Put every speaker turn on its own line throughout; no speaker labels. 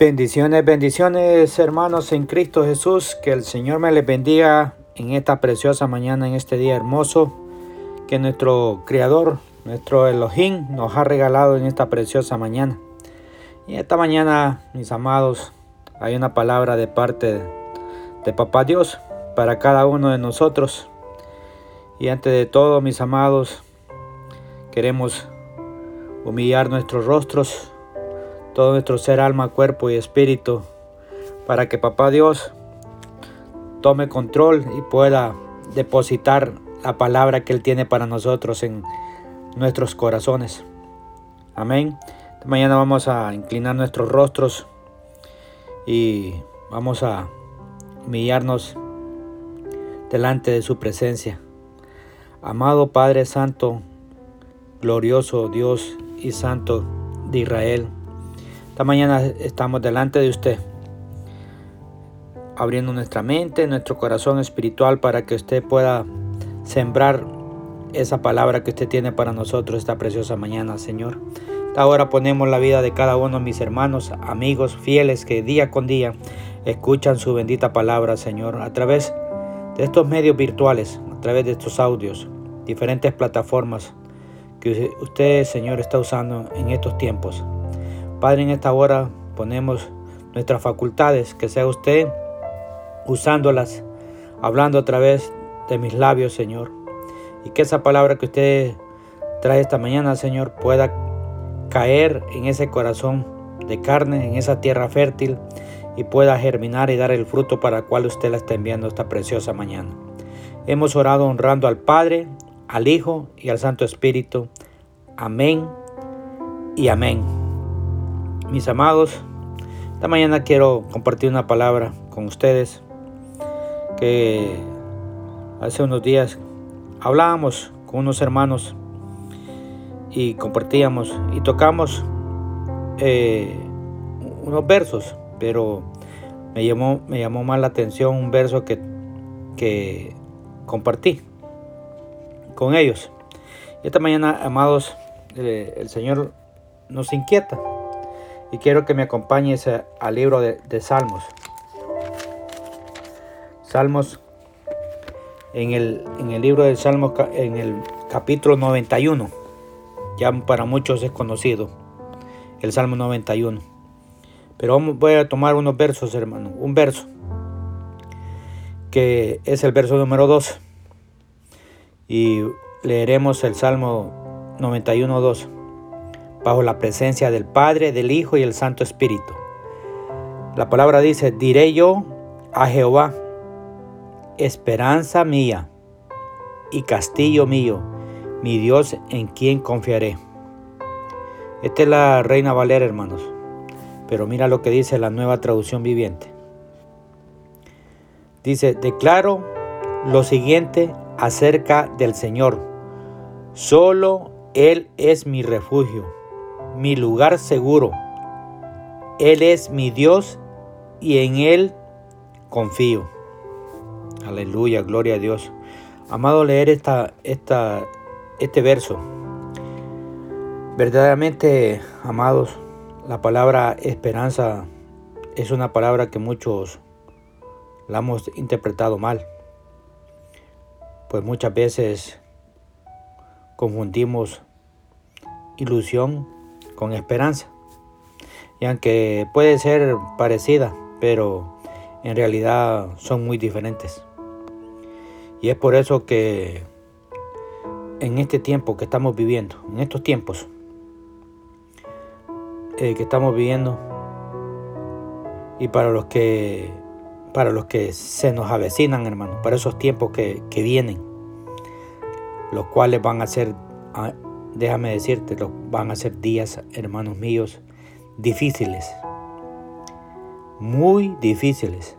Bendiciones, bendiciones hermanos en Cristo Jesús. Que el Señor me les bendiga en esta preciosa mañana, en este día hermoso que nuestro Creador, nuestro Elohim nos ha regalado en esta preciosa mañana. Y esta mañana, mis amados, hay una palabra de parte de Papá Dios para cada uno de nosotros. Y antes de todo, mis amados, queremos humillar nuestros rostros todo nuestro ser, alma, cuerpo y espíritu, para que Papá Dios tome control y pueda depositar la palabra que Él tiene para nosotros en nuestros corazones. Amén. Mañana vamos a inclinar nuestros rostros y vamos a humillarnos delante de su presencia. Amado Padre Santo, glorioso Dios y Santo de Israel, esta mañana estamos delante de usted, abriendo nuestra mente, nuestro corazón espiritual para que usted pueda sembrar esa palabra que usted tiene para nosotros esta preciosa mañana, Señor. Ahora ponemos la vida de cada uno de mis hermanos, amigos, fieles que día con día escuchan su bendita palabra, Señor, a través de estos medios virtuales, a través de estos audios, diferentes plataformas que usted, Señor, está usando en estos tiempos. Padre, en esta hora ponemos nuestras facultades, que sea usted usándolas, hablando a través de mis labios, Señor. Y que esa palabra que usted trae esta mañana, Señor, pueda caer en ese corazón de carne, en esa tierra fértil, y pueda germinar y dar el fruto para el cual usted la está enviando esta preciosa mañana. Hemos orado honrando al Padre, al Hijo y al Santo Espíritu. Amén y amén. Mis amados, esta mañana quiero compartir una palabra con ustedes que hace unos días hablábamos con unos hermanos y compartíamos y tocamos eh, unos versos, pero me llamó, me llamó más la atención un verso que, que compartí con ellos. Esta mañana, amados, eh, el Señor nos inquieta y quiero que me acompañes al libro de, Salmos. Salmos, en el, en el libro de Salmos, en el capítulo 91, ya para muchos es conocido, el Salmo 91. Pero voy a tomar unos versos, hermano, un verso, que es el verso número 2. Y leeremos el Salmo 91, 2 bajo la presencia del Padre, del Hijo y el Santo Espíritu. La palabra dice, diré yo a Jehová, esperanza mía y castillo mío, mi Dios en quien confiaré. Esta es la Reina Valera, hermanos. Pero mira lo que dice la nueva traducción viviente. Dice, declaro lo siguiente acerca del Señor. Solo Él es mi refugio mi lugar seguro. Él es mi Dios y en Él confío. Aleluya, gloria a Dios. Amado leer esta, esta, este verso. Verdaderamente, amados, la palabra esperanza es una palabra que muchos la hemos interpretado mal. Pues muchas veces confundimos ilusión con esperanza. Y aunque puede ser parecida, pero en realidad son muy diferentes. Y es por eso que en este tiempo que estamos viviendo, en estos tiempos eh, que estamos viviendo, y para los que para los que se nos avecinan, hermanos, para esos tiempos que, que vienen, los cuales van a ser déjame decirte, van a ser días, hermanos míos, difíciles, muy difíciles.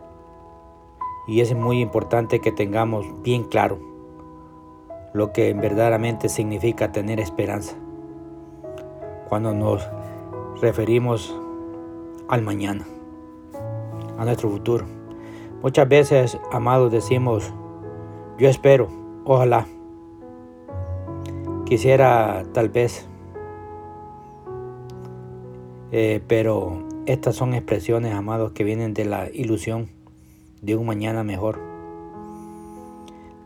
Y es muy importante que tengamos bien claro lo que verdaderamente significa tener esperanza cuando nos referimos al mañana, a nuestro futuro. Muchas veces, amados, decimos, yo espero, ojalá, Quisiera tal vez, eh, pero estas son expresiones, amados, que vienen de la ilusión de un mañana mejor,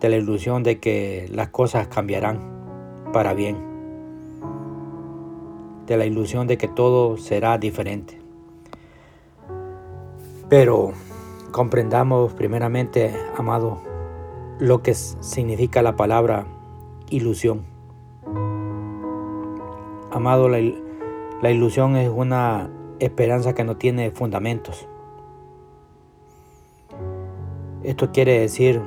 de la ilusión de que las cosas cambiarán para bien, de la ilusión de que todo será diferente. Pero comprendamos primeramente, amado, lo que significa la palabra ilusión. Amado, la, ilusión es una esperanza que no tiene fundamentos. Esto quiere decir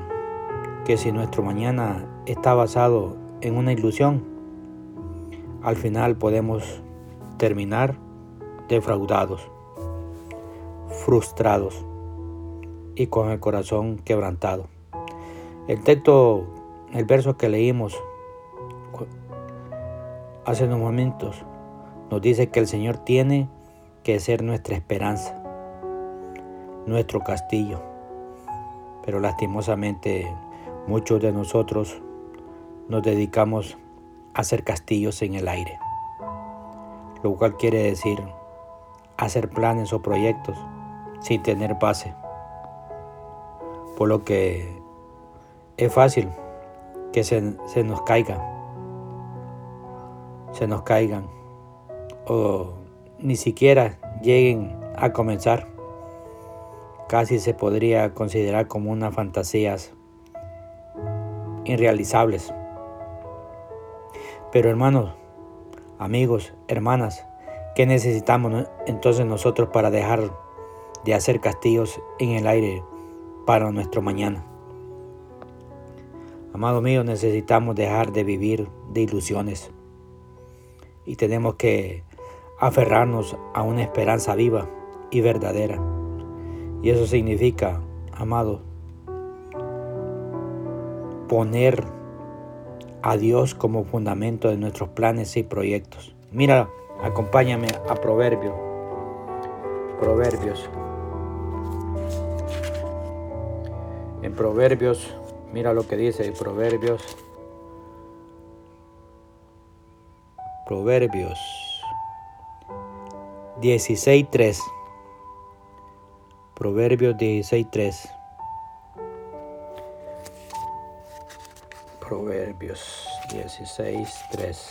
que si nuestro mañana está basado en una ilusión, al final podemos terminar defraudados, frustrados y con el corazón quebrantado. El texto, el verso que leímos hace unos momentos, nos dice que el Señor tiene que ser nuestra esperanza, nuestro castillo. Pero lastimosamente muchos de nosotros nos dedicamos a hacer castillos en el aire, lo cual quiere decir hacer planes o proyectos sin tener base. Por lo que es fácil que se, nos caiga, se nos caigan o ni siquiera lleguen a comenzar. Casi se podría considerar como unas fantasías irrealizables. Pero hermanos, amigos, hermanas, ¿qué necesitamos entonces nosotros para dejar de hacer castillos en el aire para nuestro mañana? Amado mío, necesitamos dejar de vivir de ilusiones y tenemos que aferrarnos a una esperanza viva y verdadera. Y eso significa, amado, poner a Dios como fundamento de nuestros planes y proyectos. Mira, acompáñame a Proverbios. Proverbios. En Proverbios, mira lo que dice Proverbios. Proverbios 16.3. Proverbios 16.3. Proverbios 16.3.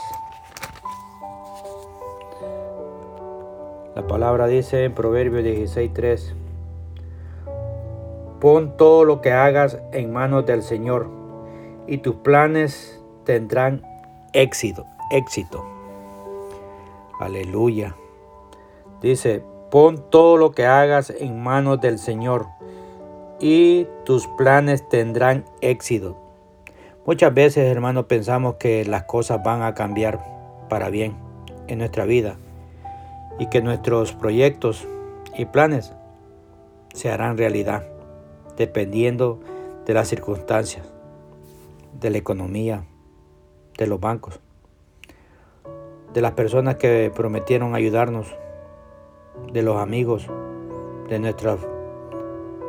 La palabra dice en Proverbios 16.3. Pon todo lo que hagas en manos del Señor y tus planes tendrán éxito, éxito. Aleluya. Dice, pon todo lo que hagas en manos del Señor y tus planes tendrán éxito. Muchas veces, hermanos, pensamos que las cosas van a cambiar para bien en nuestra vida y que nuestros proyectos y planes se harán realidad dependiendo de las circunstancias, de la economía, de los bancos, de las personas que prometieron ayudarnos de los amigos, de nuestros,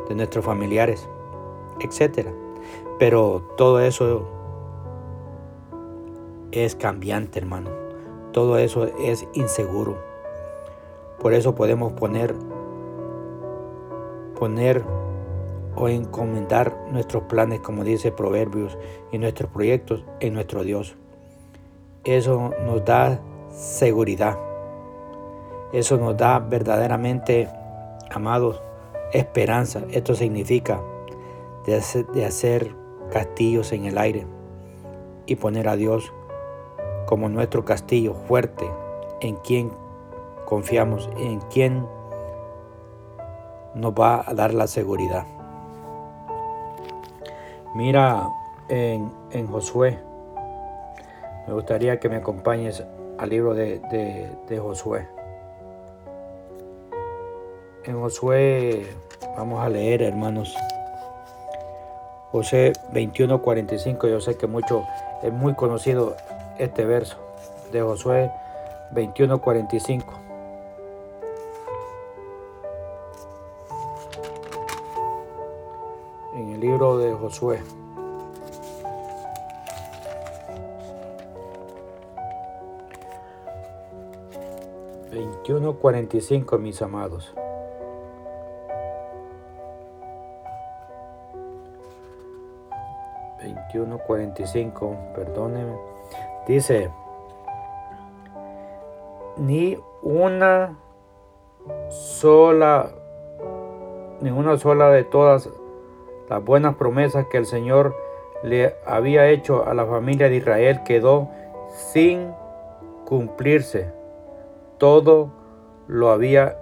de nuestros familiares, etc. Pero todo eso es cambiante, hermano. Todo eso es inseguro. Por eso podemos poner, poner o encomendar nuestros planes, como dice Proverbios, y nuestros proyectos en nuestro Dios. Eso nos da seguridad. Eso nos da verdaderamente, amados, esperanza. Esto significa de hacer, castillos en el aire y poner a Dios como nuestro castillo fuerte, en quien confiamos, en quien nos va a dar la seguridad. Mira en, Josué, me gustaría que me acompañes al libro de, de Josué. En Josué vamos a leer, hermanos. José 21:45, yo sé que mucho es muy conocido este verso de Josué 21:45. En el libro de Josué. 21:45, mis amados. ...21.45, perdónenme... Dice... Ni una sola... Ni una sola de todas las buenas promesas que el Señor le había hecho a la familia de Israel quedó sin cumplirse todo lo había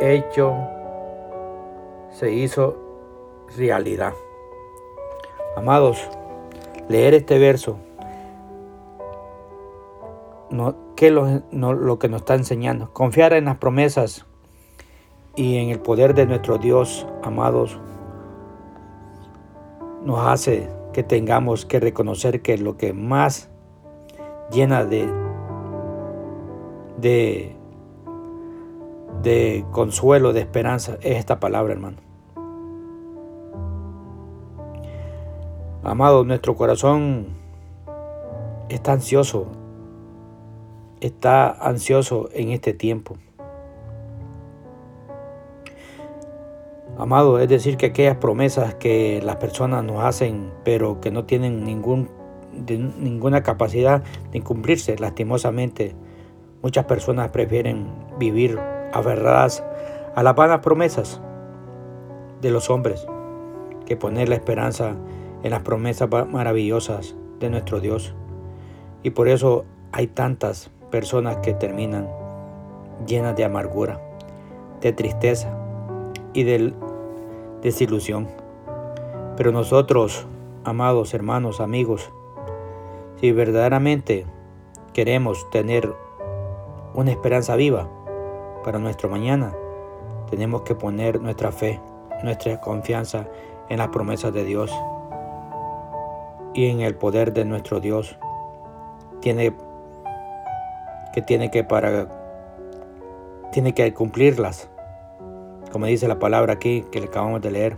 hecho, se hizo realidad. Amados, leer este verso, no, ¿qué lo, lo que nos está enseñando? Confiar en las promesas y en el poder de nuestro Dios, amados, nos hace que tengamos que reconocer que lo que más llena de de, de consuelo, de esperanza, es esta palabra, hermano. Amado, nuestro corazón está ansioso, está ansioso en este tiempo. Amado, es decir, que aquellas promesas que las personas nos hacen, pero que no tienen ningún, ninguna capacidad de cumplirse, lastimosamente, Muchas personas prefieren vivir aferradas a las vanas promesas de los hombres que poner la esperanza en las promesas maravillosas de nuestro Dios. Y por eso hay tantas personas que terminan llenas de amargura, de tristeza y de desilusión. Pero nosotros, amados hermanos, amigos, si verdaderamente queremos tener una esperanza viva para nuestro mañana, tenemos que poner nuestra fe, nuestra confianza en las promesas de Dios y en el poder de nuestro Dios. Tiene que tiene que para tiene que cumplirlas, como dice la palabra aquí que le acabamos de leer,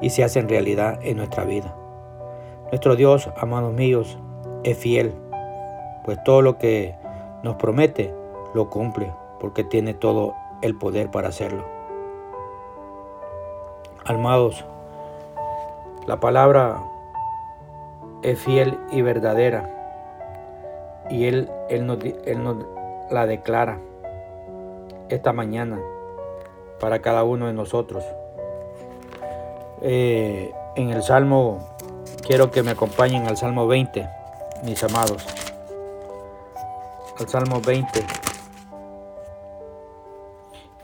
y se hacen realidad en nuestra vida. Nuestro Dios, amados míos, es fiel, pues todo lo que nos promete, lo cumple, porque tiene todo el poder para hacerlo. Almados, la palabra es fiel y verdadera, y Él, él, nos, la declara esta mañana para cada uno de nosotros. Eh, en el Salmo, quiero que me acompañen al Salmo 20, mis amados al Salmo 20.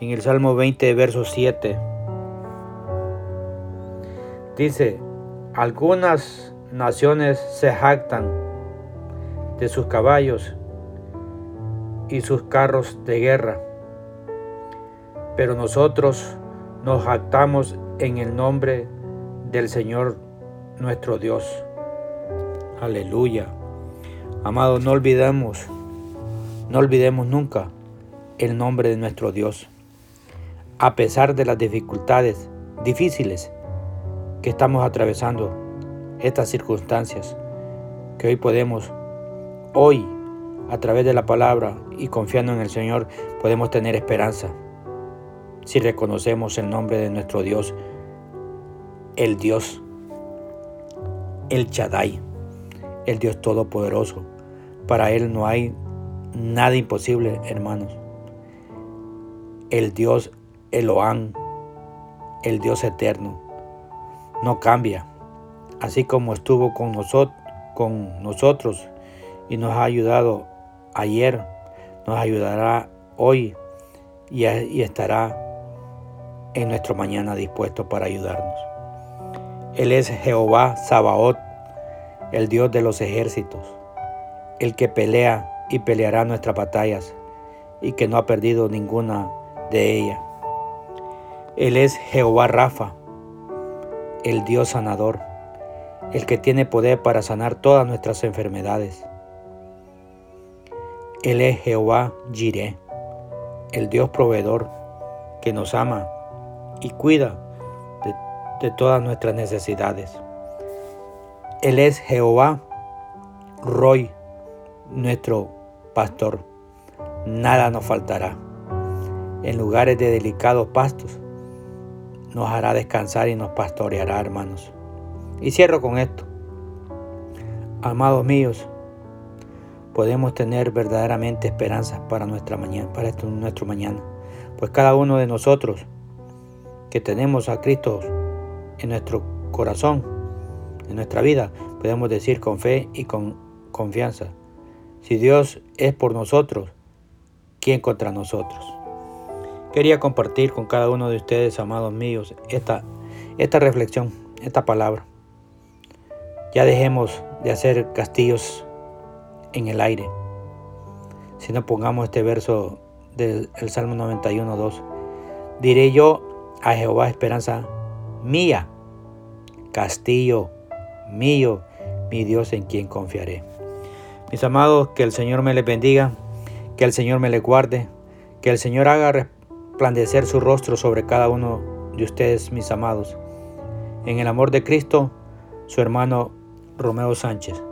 En el Salmo 20, verso 7. Dice, algunas naciones se jactan de sus caballos y sus carros de guerra, pero nosotros nos jactamos en el nombre del Señor nuestro Dios. Aleluya. Amados, no olvidemos no olvidemos nunca el nombre de nuestro Dios. A pesar de las dificultades difíciles que estamos atravesando, estas circunstancias que hoy podemos, hoy, a través de la palabra y confiando en el Señor, podemos tener esperanza. Si reconocemos el nombre de nuestro Dios, el Dios, el Chadai, el Dios Todopoderoso. Para Él no hay Nada imposible, hermanos. El Dios Eloán, el Dios eterno, no cambia. Así como estuvo con, nosotros, con nosotros y nos ha ayudado ayer, nos ayudará hoy y, y estará en nuestro mañana dispuesto para ayudarnos. Él es Jehová Sabaoth, el Dios de los ejércitos, el que pelea y peleará nuestras batallas y que no ha perdido ninguna de ellas. Él es Jehová Rafa, el Dios sanador, el que tiene poder para sanar todas nuestras enfermedades. Él es Jehová Jireh, el Dios proveedor que nos ama y cuida de, de todas nuestras necesidades. Él es Jehová Roy, nuestro pastor, nada nos faltará. En lugares de delicados pastos nos hará descansar y nos pastoreará, hermanos. Y cierro con esto. Amados míos, podemos tener verdaderamente esperanza para nuestra mañana, para nuestro mañana. Pues cada uno de nosotros que tenemos a Cristo en nuestro corazón, en nuestra vida, podemos decir con fe y con confianza, si Dios es por nosotros, ¿quién contra nosotros? Quería compartir con cada uno de ustedes, amados míos, esta, esta reflexión, esta palabra. Ya dejemos de hacer castillos en el aire. Si no pongamos este verso del Salmo 91, 2. Diré yo a Jehová esperanza mía, castillo mío, mi Dios en quien confiaré. Mis amados, que el Señor me les bendiga, que el Señor me les guarde, que el Señor haga resplandecer su rostro sobre cada uno de ustedes, mis amados. En el amor de Cristo, su hermano Romeo Sánchez.